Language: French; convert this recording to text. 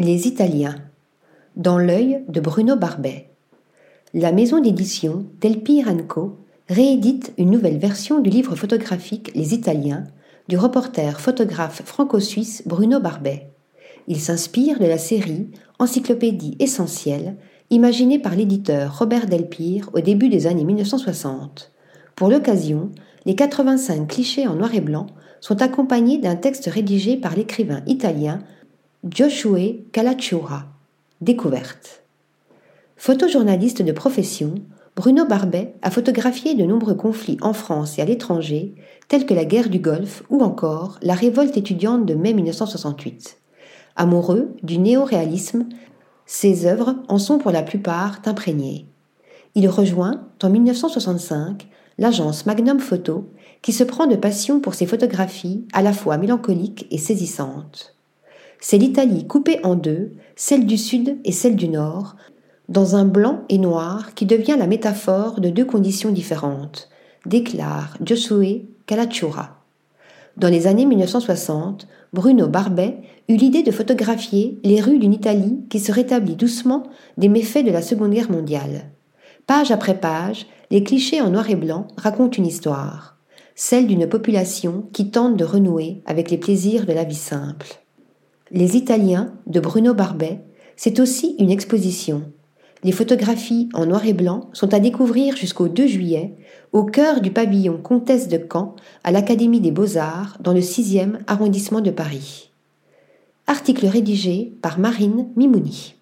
Les Italiens. Dans l'œil de Bruno Barbet. La maison d'édition Delpire Co réédite une nouvelle version du livre photographique Les Italiens du reporter photographe franco-suisse Bruno Barbet. Il s'inspire de la série Encyclopédie essentielle imaginée par l'éditeur Robert Delpire au début des années 1960. Pour l'occasion, les 85 clichés en noir et blanc sont accompagnés d'un texte rédigé par l'écrivain italien Joshua Calacciura. Découverte. Photojournaliste de profession, Bruno Barbet a photographié de nombreux conflits en France et à l'étranger, tels que la guerre du Golfe ou encore la révolte étudiante de mai 1968. Amoureux du néo-réalisme, ses œuvres en sont pour la plupart imprégnées. Il rejoint, en 1965, l'agence Magnum Photo, qui se prend de passion pour ses photographies à la fois mélancoliques et saisissantes. C'est l'Italie coupée en deux, celle du sud et celle du nord, dans un blanc et noir qui devient la métaphore de deux conditions différentes, déclare Josué Calacciura. Dans les années 1960, Bruno Barbet eut l'idée de photographier les rues d'une Italie qui se rétablit doucement des méfaits de la Seconde Guerre mondiale. Page après page, les clichés en noir et blanc racontent une histoire, celle d'une population qui tente de renouer avec les plaisirs de la vie simple. Les Italiens de Bruno Barbet, c'est aussi une exposition. Les photographies en noir et blanc sont à découvrir jusqu'au 2 juillet au cœur du pavillon Comtesse de Caen à l'Académie des Beaux-Arts dans le 6e arrondissement de Paris. Article rédigé par Marine Mimouni.